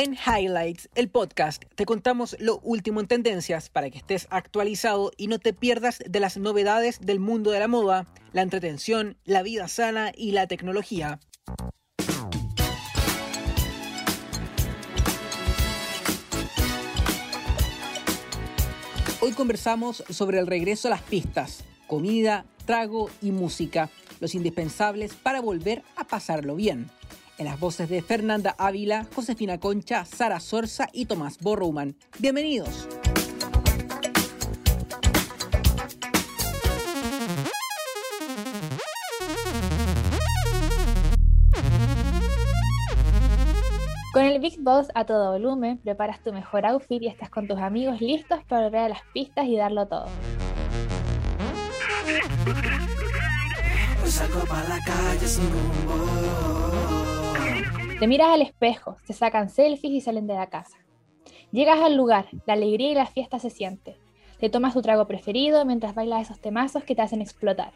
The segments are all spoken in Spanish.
En Highlights, el podcast, te contamos lo último en tendencias para que estés actualizado y no te pierdas de las novedades del mundo de la moda, la entretención, la vida sana y la tecnología. Hoy conversamos sobre el regreso a las pistas, comida, trago y música, los indispensables para volver a pasarlo bien en las voces de Fernanda Ávila, Josefina Concha, Sara Sorza y Tomás Borruman. Bienvenidos. Con el Big Boss a todo volumen, preparas tu mejor outfit y estás con tus amigos listos para volver a las pistas y darlo todo. la calle sin te miras al espejo, se sacan selfies y salen de la casa. Llegas al lugar, la alegría y la fiesta se siente. Te tomas tu trago preferido mientras bailas esos temazos que te hacen explotar.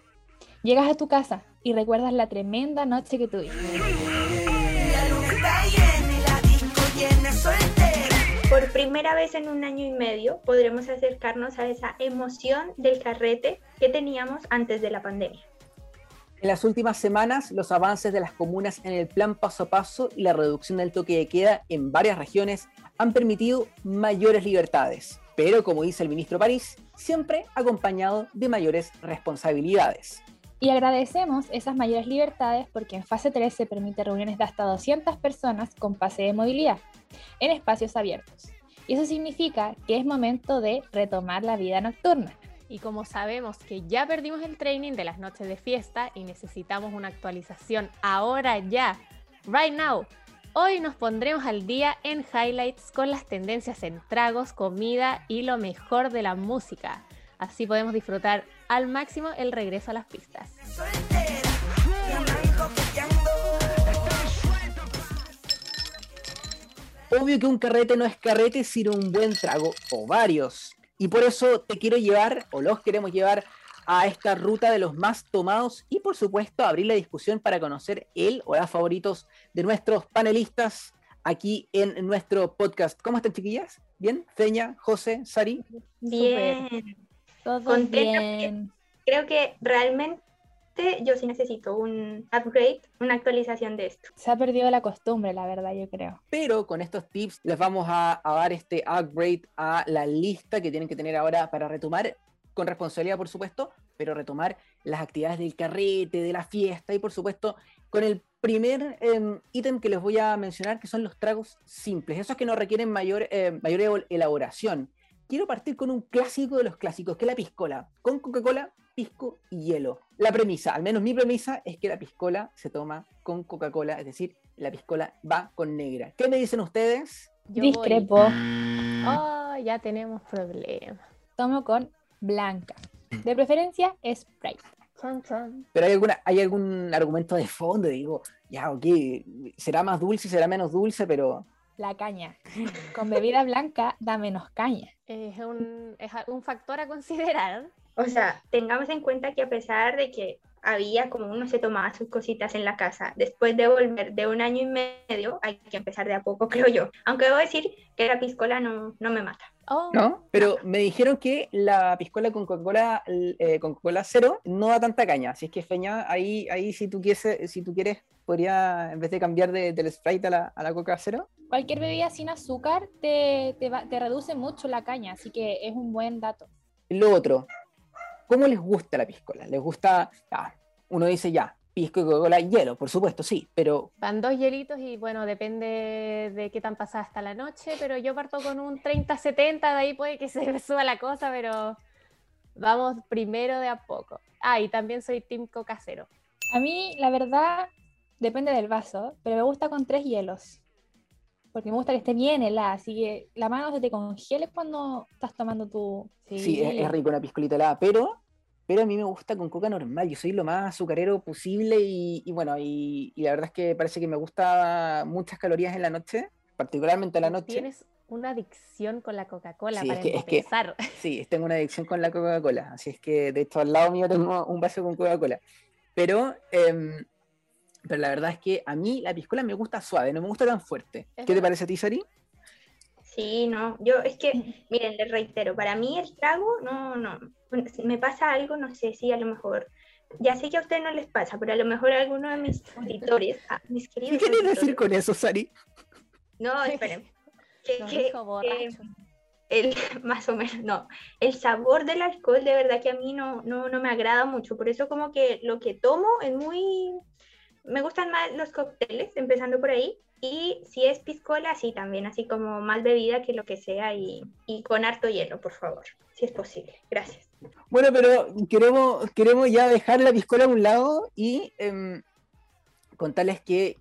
Llegas a tu casa y recuerdas la tremenda noche que tuviste. Por primera vez en un año y medio podremos acercarnos a esa emoción del carrete que teníamos antes de la pandemia. En las últimas semanas, los avances de las comunas en el plan paso a paso y la reducción del toque de queda en varias regiones han permitido mayores libertades, pero como dice el ministro París, siempre acompañado de mayores responsabilidades. Y agradecemos esas mayores libertades porque en fase 3 se permite reuniones de hasta 200 personas con pase de movilidad en espacios abiertos. Y eso significa que es momento de retomar la vida nocturna. Y como sabemos que ya perdimos el training de las noches de fiesta y necesitamos una actualización ahora ya, right now, hoy nos pondremos al día en highlights con las tendencias en tragos, comida y lo mejor de la música. Así podemos disfrutar al máximo el regreso a las pistas. Obvio que un carrete no es carrete sin un buen trago o varios. Y por eso te quiero llevar, o los queremos llevar, a esta ruta de los más tomados y por supuesto abrir la discusión para conocer el o las favoritos de nuestros panelistas aquí en nuestro podcast. ¿Cómo están chiquillas? ¿Bien? Feña, José, Sari. Bien. Todo bien. Creo que realmente yo sí necesito un upgrade, una actualización de esto. Se ha perdido la costumbre, la verdad, yo creo. Pero con estos tips les vamos a, dar este upgrade a la lista que tienen que tener ahora para retomar, con responsabilidad por supuesto, pero retomar las actividades del carrete, de la fiesta y por supuesto con el primer em, ítem que les voy a mencionar, que son los tragos simples, esos que no requieren mayor, eh, mayor elaboración. Quiero partir con un clásico de los clásicos, que es la piscola, con Coca-Cola, pisco y hielo. La premisa, al menos mi premisa, es que la piscola se toma con Coca-Cola, es decir, la piscola va con negra. ¿Qué me dicen ustedes? Discrepo. Oh, ya tenemos problemas. Tomo con blanca. De preferencia, Sprite. Pero hay, alguna, hay algún argumento de fondo, digo, ya, ok, será más dulce, será menos dulce, pero... La caña. Con bebida blanca da menos caña. Es un, es un factor a considerar. O sea, tengamos en cuenta que a pesar de que había como uno se tomaba sus cositas en la casa, después de volver de un año y medio, hay que empezar de a poco, creo yo. Aunque debo decir que la piscola no, no me mata. Oh. ¿No? Pero me dijeron que la piscola con Coca-Cola eh, con Coca-Cola cero no da tanta caña. Así es que Feña, ahí, ahí si tú quieres, si tú quieres, podría, en vez de cambiar de, del Sprite a la, a la Coca cero. Cualquier bebida sin azúcar te, te, te reduce mucho la caña, así que es un buen dato. Lo otro, ¿Cómo les gusta la piscola? ¿Les gusta? Ah, uno dice ya, pisco y Coca-Cola, hielo, por supuesto, sí, pero... Van dos hielitos y bueno, depende de qué tan pasada está la noche, pero yo parto con un 30-70, de ahí puede que se suba la cosa, pero vamos primero de a poco. Ah, y también soy Team Coca Cero. A mí, la verdad, depende del vaso, pero me gusta con tres hielos. Porque me gusta que esté bien helada, así que la mano se te congele cuando estás tomando tu... Sí, es, rico una piscolita helada, pero pero a mí me gusta con coca normal, yo soy lo más azucarero posible y, bueno, y, la verdad es que parece que me gusta muchas calorías en la noche, particularmente en la noche. Tienes una adicción con la Coca-Cola para empezar. sí, tengo una adicción con la Coca-Cola, así es que de hecho al lado mío tengo un vaso con Coca-Cola. Pero em, pero la verdad es que a mí la piscola me gusta suave, no me gusta tan fuerte. Es ¿Qué te verdad. parece a ti, Sari? Sí, no, yo es que, miren, les reitero, para mí el trago, no, no, me pasa algo, no sé si a lo mejor, ya sé que a ustedes no les pasa, pero a lo mejor a alguno de mis auditores, a mis ¿Qué queridos quieres decir con eso, Sari? no, esperen, que, Nos que, el, más o menos, no, el sabor del alcohol de verdad que a mí no, no, no me agrada mucho, por eso como que lo que tomo es muy, me gustan más los cócteles, empezando por ahí, y si es piscola, sí, también, así como más bebida que lo que sea, y, y con harto hielo, por favor, si es posible, gracias. Bueno, pero queremos, queremos ya dejar la piscola a un lado y em, contarles que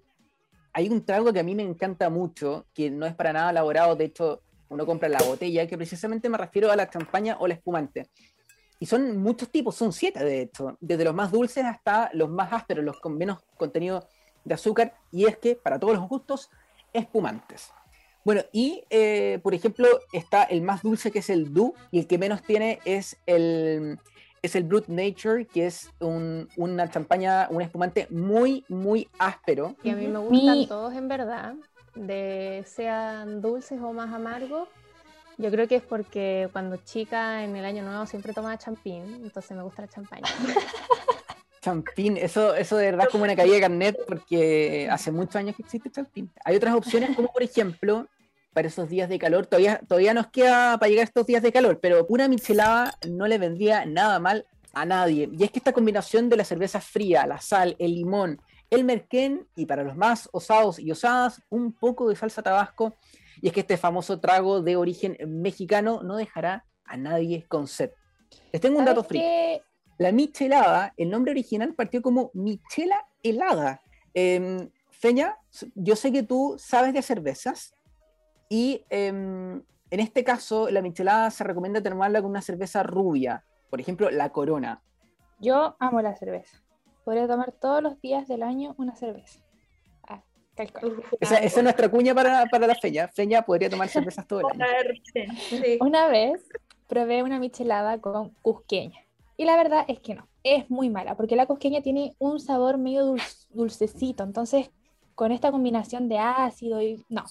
hay un trago que a mí me encanta mucho, que no es para nada elaborado, de hecho uno compra la botella, que precisamente me refiero a la champaña o la espumante. Y son muchos tipos, son siete de hecho, desde los más dulces hasta los más ásperos, los con menos contenido de azúcar, y es que para todos los gustos, espumantes. Bueno, y eh, por ejemplo, está el más dulce que es el Du, y el que menos tiene es el, es el Brut Nature, que es un- una champaña, un espumante muy, muy áspero. Y a mí me gustan Mi- todos en verdad, de sean dulces o más amargos. Yo creo que es porque cuando chica en el año nuevo siempre tomaba champín, entonces me gusta la champaña. Champín, eso, eso de verdad es como una caída de carnet porque hace muchos años que existe champín. Hay otras opciones como por ejemplo, para esos días de calor, todavía, todavía nos queda para llegar a estos días de calor, pero pura michelada no le vendría nada mal a nadie. Y es que esta combinación de la cerveza fría, la sal, el limón, el merquén y para los más osados y osadas, un poco de salsa tabasco. Y es que este famoso trago de origen mexicano no dejará a nadie con sed. Les tengo un dato ¿Sabes frío. La michelada, el nombre original partió como michela helada. Em, Feña, yo sé que tú sabes de cervezas y em, en este caso la michelada se recomienda tomarla con una cerveza rubia, por ejemplo la Corona. Yo amo la cerveza. Podría tomar todos los días del año una cerveza. Ah, Esa, esa es nuestra cuña para, para la Feña. Feña podría tomar cervezas todo el año. Sí. Una vez probé una michelada con cusqueña. Y la verdad es que no, es muy mala, porque la cusqueña tiene un sabor medio dul- dulcecito. Entonces, con esta combinación de ácido y. No.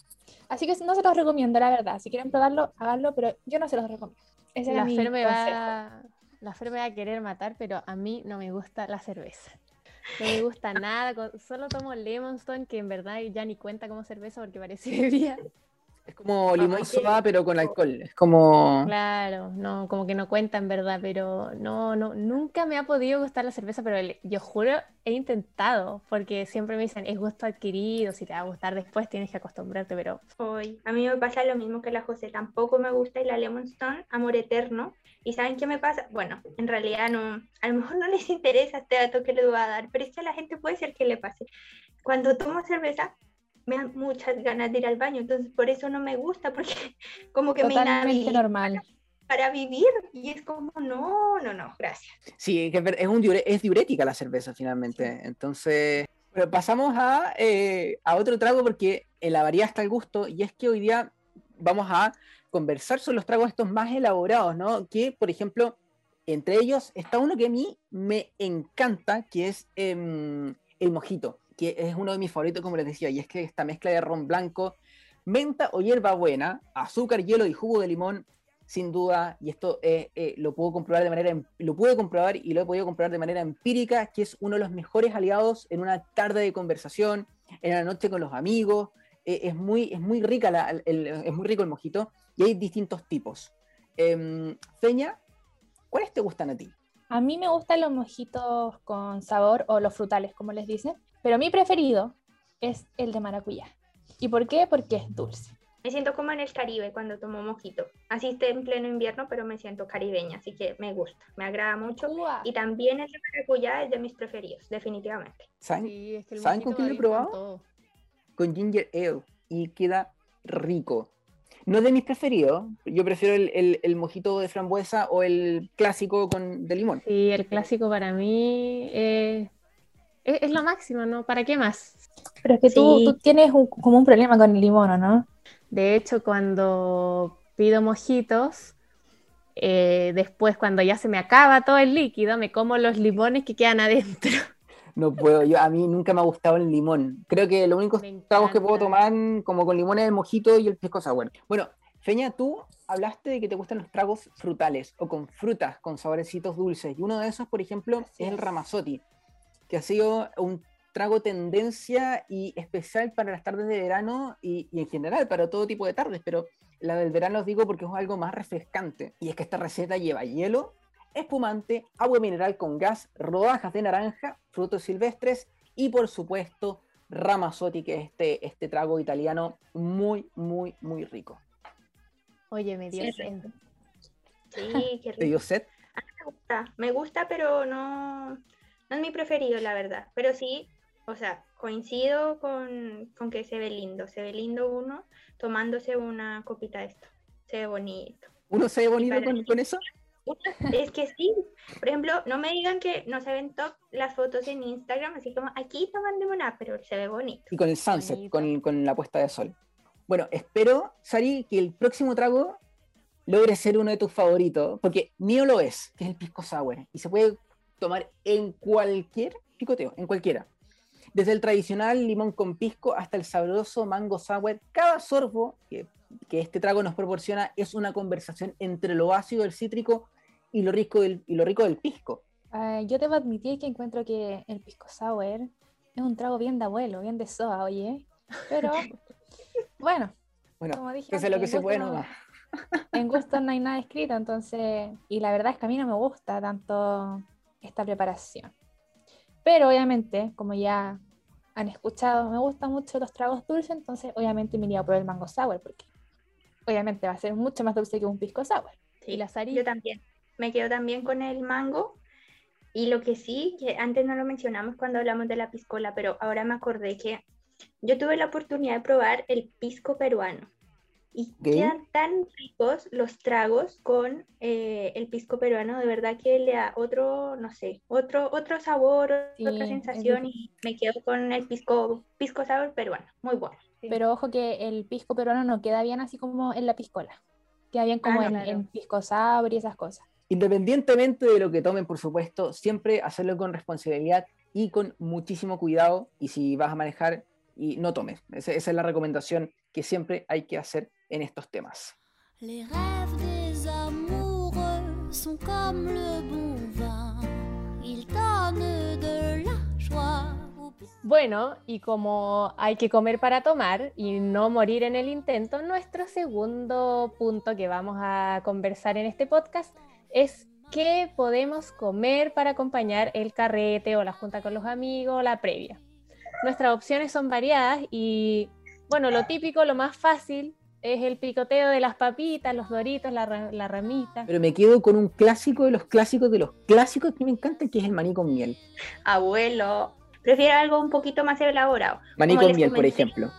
Así que no se los recomiendo, la verdad. Si quieren probarlo, háganlo, pero yo no se los recomiendo. Ese La Fer, me va, la Fer me va a querer matar, pero a mí no me gusta la cerveza. No me gusta nada, solo tomo Lemonstone, que en verdad ya ni cuenta como cerveza porque parece bebida. Es como limón qué soda, pero con alcohol. Es como. Claro, no, como que no cuenta en verdad, pero no, no, nunca me ha podido gustar la cerveza, pero yo juro, he intentado, porque siempre me dicen, es gusto adquirido, si te va a gustar después tienes que acostumbrarte, pero Hoy. A mí me pasa lo mismo que la José, tampoco me gusta y la Lemon Stone, amor eterno. ¿Y saben qué me pasa? Bueno, en realidad no, a lo mejor no les interesa este dato que les voy a dar, pero es que a la gente puede ser que le pase. Cuando tomo cerveza, me dan muchas ganas de ir al baño, entonces por eso no me gusta, porque como que me Totalmente inhabilita normal. para vivir y es como, no, no, no, gracias. Sí, es, un diure- es diurética la cerveza finalmente. Entonces, pero pasamos a, eh, a otro trago porque en la variedad está el gusto y es que hoy día vamos a conversar sobre los tragos estos más elaborados, ¿no? Que, por ejemplo, entre ellos está uno que a mí me encanta, que es em, el mojito, que es uno de mis favoritos, como les decía, y es que esta mezcla de ron blanco, menta o hierbabuena, azúcar, hielo y jugo de limón, sin duda, y esto eh, eh, lo puedo comprobar de manera, em- lo comprobar y lo he podido comprobar de manera empírica, que es uno de los mejores aliados en una tarde de conversación, en la noche con los amigos. eh, es, muy, es muy rica el, es muy rico el mojito y hay distintos tipos. Em, Feña, ¿cuáles te gustan a ti? A mí me gustan los mojitos con sabor o los frutales, como les dicen, pero mi preferido es el de maracuyá. ¿Y por qué? Porque es dulce. Me siento como en el Caribe cuando tomo mojito. Así esté en pleno invierno, pero me siento caribeña, así que me gusta, me agrada mucho. Y también el de maracuyá es de mis preferidos, definitivamente. ¿Saben? sí, es que el ¿Saben con quién lo he probado? todo. Con ginger ale y queda rico. No es de mis preferidos, yo prefiero el, el- el mojito de frambuesa o el clásico con, de limón. Sí, el clásico para mí eh, es, es lo máximo, ¿no? ¿Para qué más? Pero es que tú, Sí. tú tienes un- como un problema con el limón, ¿o no? De hecho, cuando pido mojitos, eh, después cuando ya se me acaba todo el líquido, me como los limones que quedan adentro. No puedo, yo a mí nunca me ha gustado el limón. Creo que los únicos Me tragos que puedo tomar como con limón es el mojito y el pisco sour. Bueno, Feña, tú hablaste de que te gustan los tragos frutales o con frutas, con saborecitos dulces. Y uno de esos, por ejemplo, Así es el. Ramazotti, que ha sido un trago tendencia y especial para las tardes de verano y, y en general para todo tipo de tardes, pero la del verano os digo porque es algo más refrescante. Y es que esta receta lleva hielo, espumante, agua mineral con gas, rodajas de naranja, frutos silvestres y por supuesto Ramazotti, que es este, este trago italiano muy, muy, muy rico. Oye, me dio Sí, sed. Sí, qué ¿Te rico. dio sed? Me gusta, me gusta, pero no, no es mi preferido, la verdad. Pero sí, o sea, coincido con, con que se ve lindo. Se ve lindo uno tomándose una copita de esto. Se ve bonito. ¿Uno se ve bonito con, con eso? Es que sí, por ejemplo, no me digan que no se ven top las fotos en Instagram, así como aquí tomando una, pero se ve bonito. Y con el sunset, Bonito. con, con la puesta de sol. Bueno, espero, Sari, que el próximo trago logre ser uno de tus favoritos, porque mío lo es, que es el pisco sour, y se puede tomar en cualquier picoteo, en cualquiera. Desde el tradicional limón con pisco hasta el sabroso mango sour, cada sorbo que, que este trago nos proporciona es una conversación entre lo ácido del cítrico y lo rico del, y lo rico del pisco. Ah, yo debo admitir que encuentro que el pisco sour es un trago bien de abuelo, bien de soa, oye. Pero bueno, Bueno, como dije, que lo que se puede no- nomás. en gusto no hay nada escrito, entonces, y la verdad es que a mí no me gusta tanto esta preparación. Pero obviamente, como ya han escuchado, me gustan mucho los tragos dulces, entonces obviamente me iría por el mango sour, porque obviamente va a ser mucho más dulce que un pisco sour. Sí, ¿Y la? Yo también. Me quedo también con el mango. Y lo que sí, que antes no lo mencionamos cuando hablamos de la piscola, pero ahora me acordé que yo tuve la oportunidad de probar el pisco peruano. Y quedan tan ricos los tragos con eh, el pisco peruano, de verdad que le da otro, no sé, otro, otro sabor, Sí, otra es sensación y me quedo con el pisco, pisco sour peruano, muy bueno. Sí. Pero ojo que el pisco peruano no queda bien así como en la piscola. Queda bien como no, en, claro. en pisco sour y esas cosas. Independientemente de lo que tomen, por supuesto, siempre hacerlo con responsabilidad y con muchísimo cuidado. Y si vas a manejar, y no tomes. Esa, esa es la recomendación que siempre hay que hacer en estos temas. Les rêves des amoureux sont comme le bon vin. Ils donnent de la joie Bueno, y como hay que comer para tomar y no morir en el intento, nuestro segundo punto que vamos a conversar en este podcast es qué podemos comer para acompañar el carrete o la junta con los amigos o la previa. Nuestras opciones son variadas y, bueno, lo típico, lo más fácil es el picoteo de las papitas, los doritos, la, ra- la ramita. Pero me quedo con un clásico de los clásicos de los clásicos que me encanta, que es el maní con miel. Abuelo, prefiero algo un poquito más elaborado. Maní con miel, por ejemplo.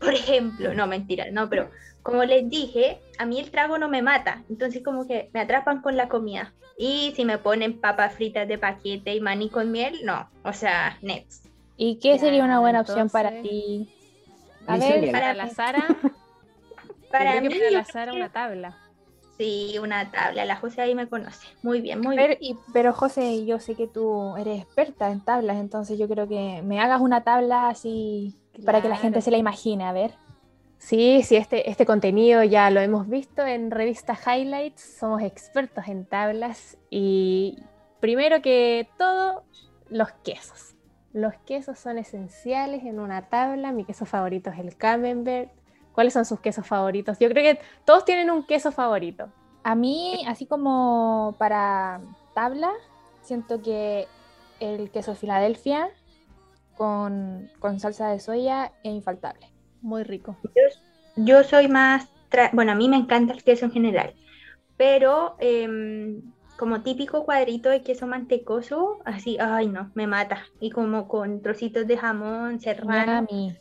Por ejemplo, no, mentira, no, pero como les dije, a mí el trago no me mata, entonces como que me atrapan con la comida. Y si me ponen papas fritas de paquete y maní con miel, no, o sea, next. ¿Y qué sería una buena opción para ti? A ver. Para la. Sara, Para mí, que para una tabla. sí, una tabla, la José ahí me conoce. Muy bien, muy Pero, bien. y- pero José, yo sé que tú eres experta en tablas, entonces yo creo que me hagas una tabla así para que la gente se la imagine, a ver. Sí, sí, este, este contenido ya lo hemos visto en revista Highlights, somos expertos en tablas y primero que todo, los quesos. Los quesos son esenciales en una tabla, mi queso favorito es el camembert. ¿Cuáles son sus quesos favoritos? Yo creo que todos tienen un queso favorito. A mí, así como para tabla, siento que el queso Filadelfia con, con salsa de soya es infaltable. Muy rico. Yo soy más, tra- bueno, a mí me encanta el queso en general, pero em, como típico cuadrito de queso mantecoso, así, ay no, me mata. Y como con trocitos de jamón serrano. Yummy.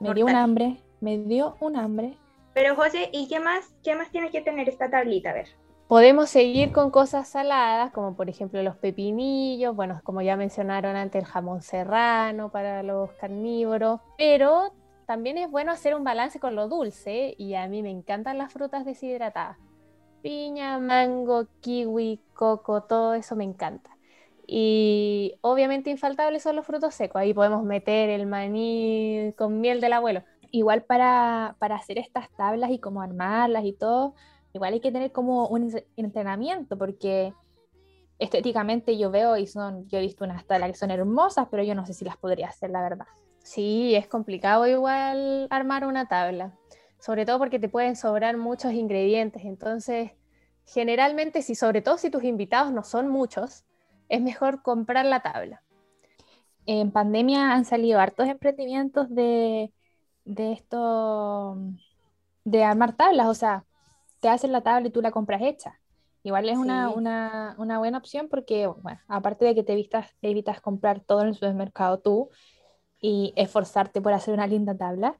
Me dio un hambre, me dio un hambre. Pero José, ¿y qué más, qué más tiene que tener esta tablita? A ver. Podemos seguir con cosas saladas, como por ejemplo los pepinillos, bueno, como ya mencionaron antes, el jamón serrano para los carnívoros, pero también es bueno hacer un balance con lo dulce y a mí me encantan las frutas deshidratadas. Piña, mango, kiwi, coco, todo eso me encanta. Y obviamente infaltables son los frutos secos. Ahí podemos meter el maní con miel del abuelo. Igual para, para hacer estas tablas y como armarlas y todo, igual hay que tener como un en- entrenamiento porque estéticamente yo veo y son, yo he visto unas tablas que son hermosas, pero yo no sé si las podría hacer, la verdad. Sí, es complicado igual armar una tabla, sobre todo porque te pueden sobrar muchos ingredientes. Entonces, generalmente, si sobre todo si tus invitados no son muchos, es mejor comprar la tabla. En pandemia han salido hartos emprendimientos de, de esto, de armar tablas, o sea, te hacen la tabla y tú la compras hecha. Igual es una, Sí. una, una buena opción porque, bueno, aparte de que te evitas, evitas comprar todo en el supermercado tú y esforzarte por hacer una linda tabla,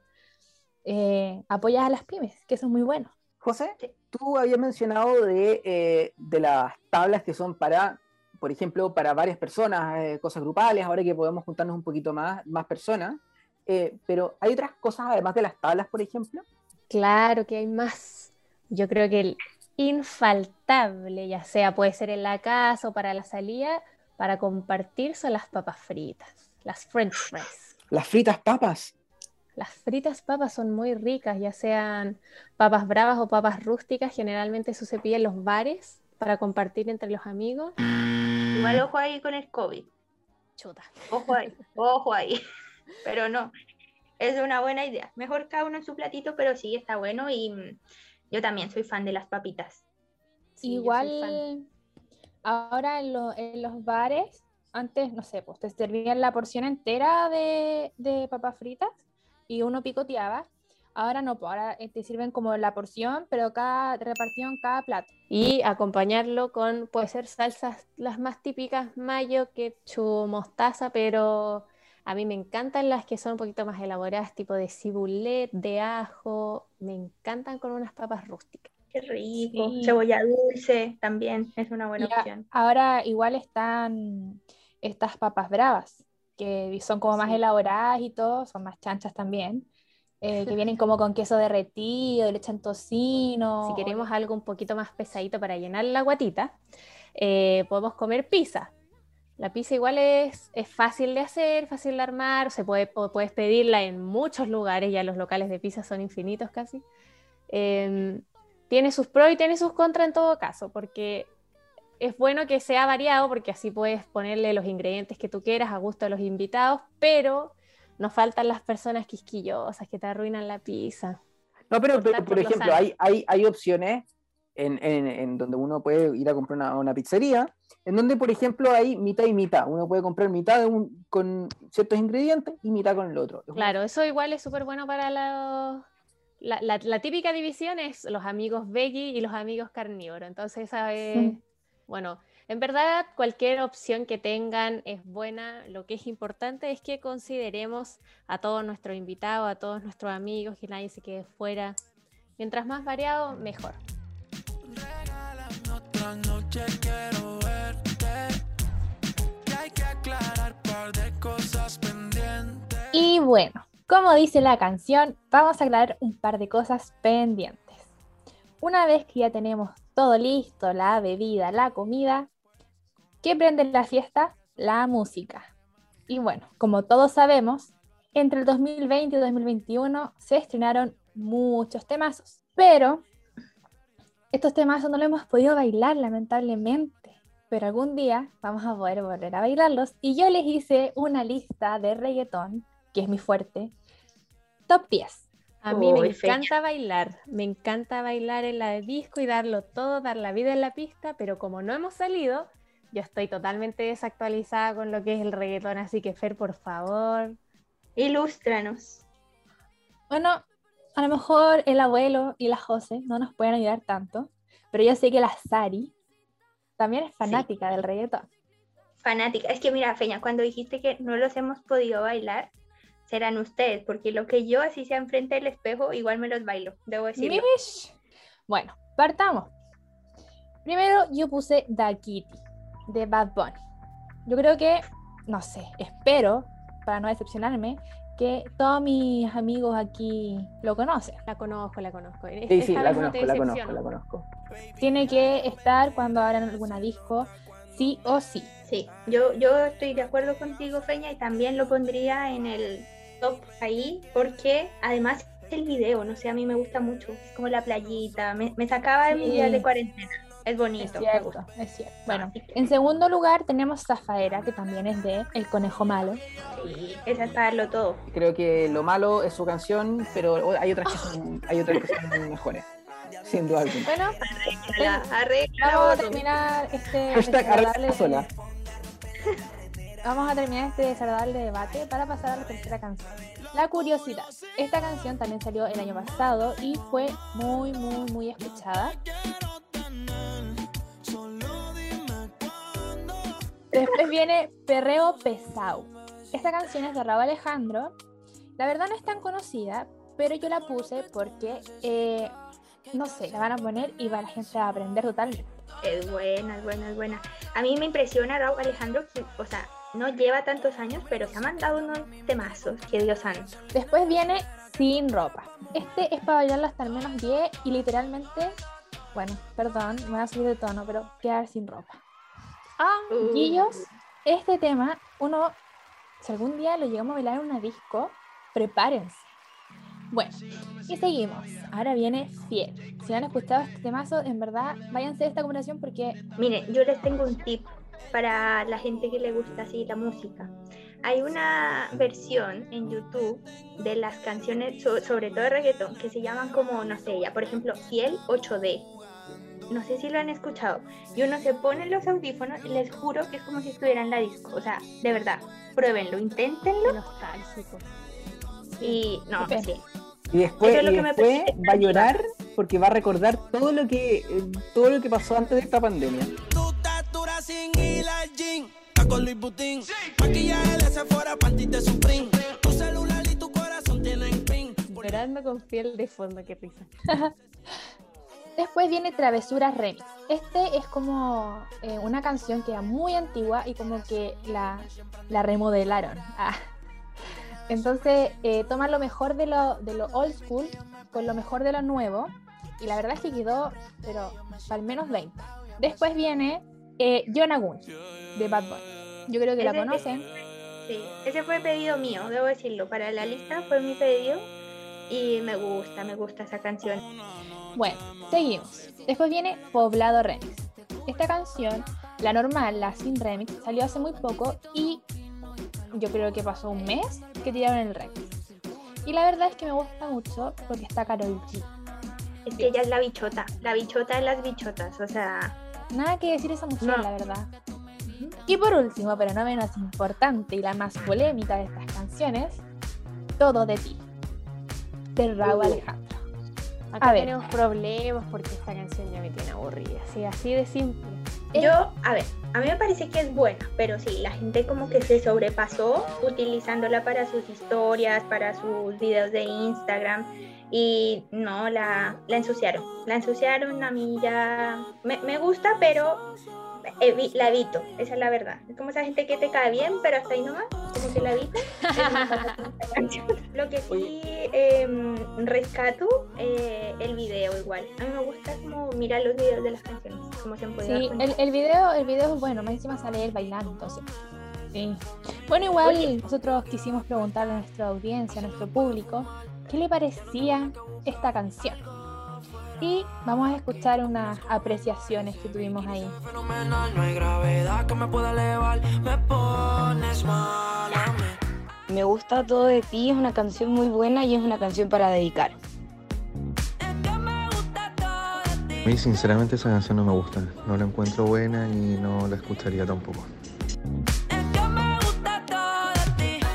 eh, apoyas a las pymes, que eso es muy bueno. José, tú habías mencionado de, eh, de las tablas que son para, por ejemplo, para varias personas, eh, cosas grupales, ahora que podemos juntarnos un poquito más, más personas, eh, pero hay otras cosas además de las tablas, por ejemplo. Claro que hay más. Yo creo que el infaltable, ya sea puede ser en la casa o para la salida, para compartir son las papas fritas, las french fries. Las fritas papas. Las fritas papas son muy ricas, ya sean papas bravas o papas rústicas, generalmente eso se pide en los bares para compartir entre los amigos. Igual ojo ahí con el COVID. Chuta. Ojo ahí, ojo ahí. Pero no, es una buena idea. Mejor cada uno en su platito, pero sí está bueno y mm, yo también soy fan de las papitas. Sí. Igual, ahora en, lo- en los bares, antes, no sé, pues te servían la porción entera de, de papas fritas y uno picoteaba. Ahora no, pues ahora eh, te sirven como la porción, pero cada repartido en cada plato. Y acompañarlo con, puede ser salsas las más típicas, mayo, ketchup, mostaza, pero a mí me encantan las que son un poquito más elaboradas, tipo de cibulet, de ajo, me encantan con unas papas rústicas. Qué rico. Sí. Cebolla dulce también es una buena opción. ahora igual están estas papas bravas, que son como más elaboradas y todo, son más chanchas también, eh, que vienen como con queso derretido, le echan tocino. Si queremos algo un poquito más pesadito para llenar la guatita, eh, podemos comer pizza. La pizza igual es, es fácil de hacer, fácil de armar, se puede, puedes pedirla en muchos lugares, ya los locales de pizza son infinitos casi. Em, tiene sus pros y tiene sus contras en todo caso, porque es bueno que sea variado, porque así puedes ponerle los ingredientes que tú quieras a gusto de los invitados, pero nos faltan las personas quisquillosas que te arruinan la pizza. No, pero, pero, por por lo ejemplo, hay, hay, hay opciones en, en- en donde uno puede ir a comprar una, una pizzería, en donde, por ejemplo, hay mitad y mitad. Uno puede comprar mitad de un- con ciertos ingredientes y mitad con el otro. Claro, eso igual es súper bueno para los... La, la- la típica división es los amigos veggie y los amigos carnívoros. Entonces, esa es... Bueno, en verdad cualquier opción que tengan es buena. Lo que es importante es que consideremos a todos nuestros invitados, a todos nuestros amigos, que nadie se quede fuera. Mientras más variado, mejor. Y bueno, como dice la canción, vamos a aclarar un par de cosas pendientes. Una vez que ya tenemos todo listo, la bebida, la comida, ¿qué prende la fiesta? La música. Y bueno, como todos sabemos, entre el 2020 y 2021 se estrenaron muchos temazos, pero estos temazos no los hemos podido bailar lamentablemente, pero algún día vamos a poder volver a bailarlos y yo les hice una lista de reggaetón, que es mi fuerte, top 10. A mí me encanta bailar, me encanta bailar en la disco y darlo todo, dar la vida en la pista, pero como no hemos salido, yo estoy totalmente desactualizada con lo que es el reggaetón, así que Fer, por favor. Ilústranos. Bueno, a lo mejor el abuelo y la José no nos pueden ayudar tanto, pero yo sé que la Sari también es fanática del reggaetón. Fanática. Es que mira, Feña, cuando dijiste que no los hemos podido bailar, serán ustedes, porque lo que yo así sea enfrente del espejo, igual me los bailo, debo decirlo. Mish. Bueno, partamos. Primero yo puse Da Kitty de Bad Bunny. Yo creo que, no sé, espero, para no decepcionarme, que todos mis amigos aquí lo conocen. La conozco, la conozco. Sí, Esta sí, la conozco, la conozco, la conozco. Tiene que estar cuando abran alguna disco, sí o sí. Sí, yo, yo estoy de acuerdo contigo, Feña, y también lo pondría en el top ahí, porque además el video, no sé, a mí me gusta mucho. Es como la playita, me, me sacaba de mi día de cuarentena. Es Es bonito. me cierto, es cierto. Bueno, en segundo lugar tenemos Zafaera, que también es de El Conejo Malo. Sí, esa es para darlo todo. Creo que lo malo es su canción, pero hay otras que son, hay otras que son mejores. Sin duda alguna. Bueno, La, arregla vamos a terminar este Hashtag arregla sola. Vamos a terminar este desagradable debate para pasar a la tercera canción. La curiosidad. Esta canción también salió el año pasado y fue muy, muy, muy escuchada. Después viene Perreo Pesau. Esta canción es de Raúl Alejandro. La verdad no es tan conocida, pero yo la puse porque, eh, no sé, la van a poner y va la gente a aprender totalmente. Es buena, es buena, es buena. A mí me impresiona Raúl Alejandro, que, o sea, no lleva tantos años, pero se ha mandado unos temazos, que Dios santo. Después viene Sin Ropa. Este es para bailarlo hasta al menos 10 y literalmente, bueno, perdón, me voy a subir de tono, pero quedar sin ropa. Ah, Uh. Guillos, este tema, uno, si algún día lo llegamos a bailar en una disco, prepárense. Bueno, y seguimos. Ahora viene Fiel. Si no han escuchado este temazo, en verdad, váyanse de esta conversación porque Miren, yo les tengo un tip para la gente que le gusta así la música. Hay una versión en YouTube de las canciones, so- sobre todo de reggaetón, que se llaman como, no sé, ya por ejemplo, Fiel 8D. No sé si lo han escuchado. Y uno se pone los audífonos y les juro que es como si estuviera en la disco. O sea, de verdad, pruébenlo, inténtenlo. Nostálgico. Y no, sí. Y después, es y después va a llorar porque va a recordar todo lo que eh, todo lo que pasó antes de esta pandemia. Llorando con piel de fondo, qué risa. Después viene Travesuras Remix. Este es como eh, una canción que era muy antigua y como que la, la remodelaron. Ah. Entonces eh, toman lo mejor de lo, de lo old school con lo mejor de lo nuevo. Y la verdad es que quedó, pero al menos 20. Después viene eh, Yonagun de Bad Bunny. Yo creo que la conocen. Sí, ese fue pedido mío, debo decirlo. Para la lista fue mi pedido y me gusta, me gusta esa canción. Bueno, seguimos. Después viene Poblado Remix. Esta canción, la normal, la sin remix, salió hace muy poco y yo creo que pasó un mes que tiraron el remix. Y la verdad es que me gusta mucho porque está Karol G. Es que ella es la bichota, la bichota de las bichotas, o sea, Nada que decir esa mujer, No. la verdad. Y por último, pero no menos importante y la más polémica de estas canciones, Todo de ti, de Raúl Alejandro. Acá A ver. tenemos problemas porque esta canción ya me tiene aburrida. Así, así de simple. Eh. yo, a ver, a mí me parece que es buena, pero sí, la gente como que se sobrepasó utilizándola para sus historias, para sus videos de Instagram y no, la, la ensuciaron, la ensuciaron, a mí ya me, me gusta, pero evi- la evito, esa es la verdad. Es como esa gente que te cae bien, pero hasta ahí nomás, como que la canción. Lo que sí em, rescato, eh, el video igual. A mí me gusta como mirar los videos de las canciones, como se han podido Sí, el, el video, el video es bueno, más encima sale él bailando, entonces. Sí. Bueno, igual Oye. nosotros quisimos preguntarle a nuestra audiencia, a nuestro público, ¿qué le parecía esta canción? Y vamos a escuchar unas apreciaciones que tuvimos ahí. Me gusta todo de ti, es una canción muy buena y es una canción para dedicar. Es que me gusta todo de ti. A mí sinceramente esa canción no me gusta, no la encuentro buena y no la escucharía tampoco. Es que me gusta todo de ti.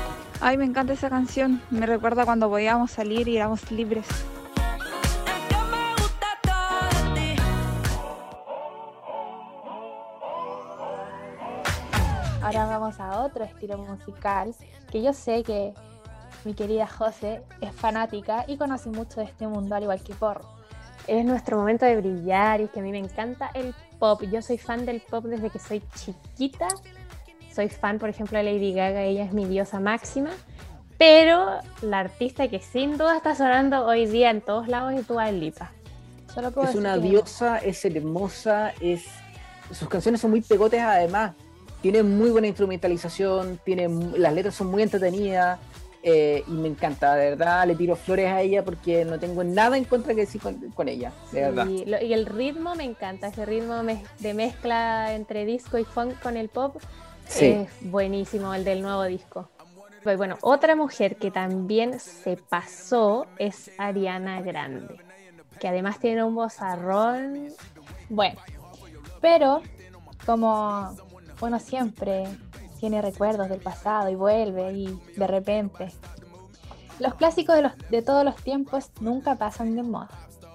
Ay, me encanta esa canción. Me recuerda cuando podíamos salir y éramos libres. Otro estilo musical que yo sé que mi querida José es fanática y conoce mucho de este mundo, al igual que Porro. Es nuestro momento de brillar y es que a mí me encanta el pop. Yo soy fan del pop desde que soy chiquita. Soy fan, por ejemplo, de Lady Gaga, ella es mi diosa máxima. Pero la artista que sin duda está sonando hoy día en todos lados es Dua Lipa. Solo puedo Es decir una que diosa, es hermosa, es sus canciones son muy pegotes además. Tiene muy buena instrumentalización, tiene, las letras son muy entretenidas eh, y me encanta, de verdad. Le tiro flores a ella porque no tengo nada en contra que decir con, con ella, de verdad. Y, lo- y el ritmo me encanta, ese ritmo de mezcla entre disco y funk con el pop Sí. es buenísimo, el del nuevo disco. Pues bueno, otra mujer que también se pasó es Ariana Grande, que además tiene un vozarrón. Bueno, pero como uno siempre tiene recuerdos del pasado y vuelve y de repente. Los clásicos de, los, de todos los tiempos nunca pasan de moda.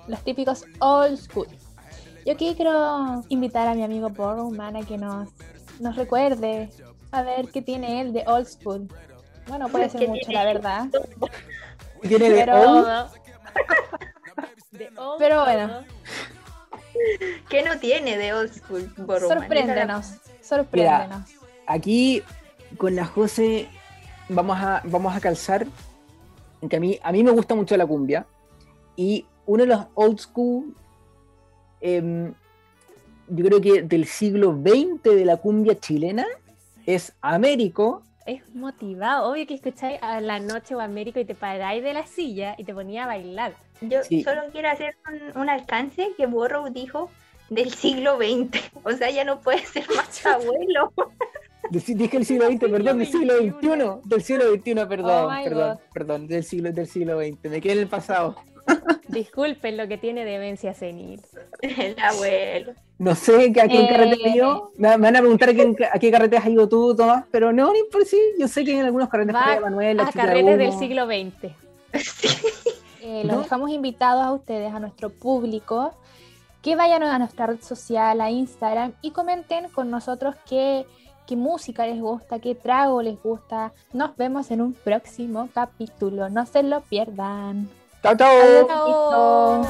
Los típicos old school. Yo aquí quiero invitar a mi amigo Borrowman a que nos, nos recuerde a ver qué tiene él de old school. Bueno, puede ser ¿Qué mucho, tiene la verdad. Tiene de Pero- old, Todo. De old Pero bueno. ¿Qué no tiene de old school? Borroman? Sorpréndenos, sorpréndenos. aquí con la José vamos a, vamos a calzar que a mí, a mí me gusta mucho la cumbia y uno de los old school em, yo creo que del siglo XX de la cumbia chilena es Américo Es motivado. Obvio que escucháis a la noche o Américo y te paráis de la silla y te ponía a bailar. Yo Sí. solo quiero hacer un, un alcance que Borrow dijo del siglo XX. O sea, ya no puede ser más abuelo. Dije el siglo XX, perdón, del siglo XXI, del siglo XXI, perdón, Oh perdón, God. perdón, del siglo, del siglo XX, me quedé en el pasado. Disculpen lo que tiene demencia senil. El abuelo. No sé a qué Eh. carrete has ido, me, me van a preguntar a, quién- a qué carrete has ido tú, Tomás, pero no, ni por sí, yo sé que en algunos carretes fue Manuel, A de carretes del siglo XX. Eh, los ¿No? dejamos invitados a ustedes, a nuestro público, que vayan a nuestra red social, a Instagram, y comenten con nosotros qué, qué música les gusta, qué trago les gusta. Nos vemos en un próximo capítulo. No se lo pierdan. Chao, chao.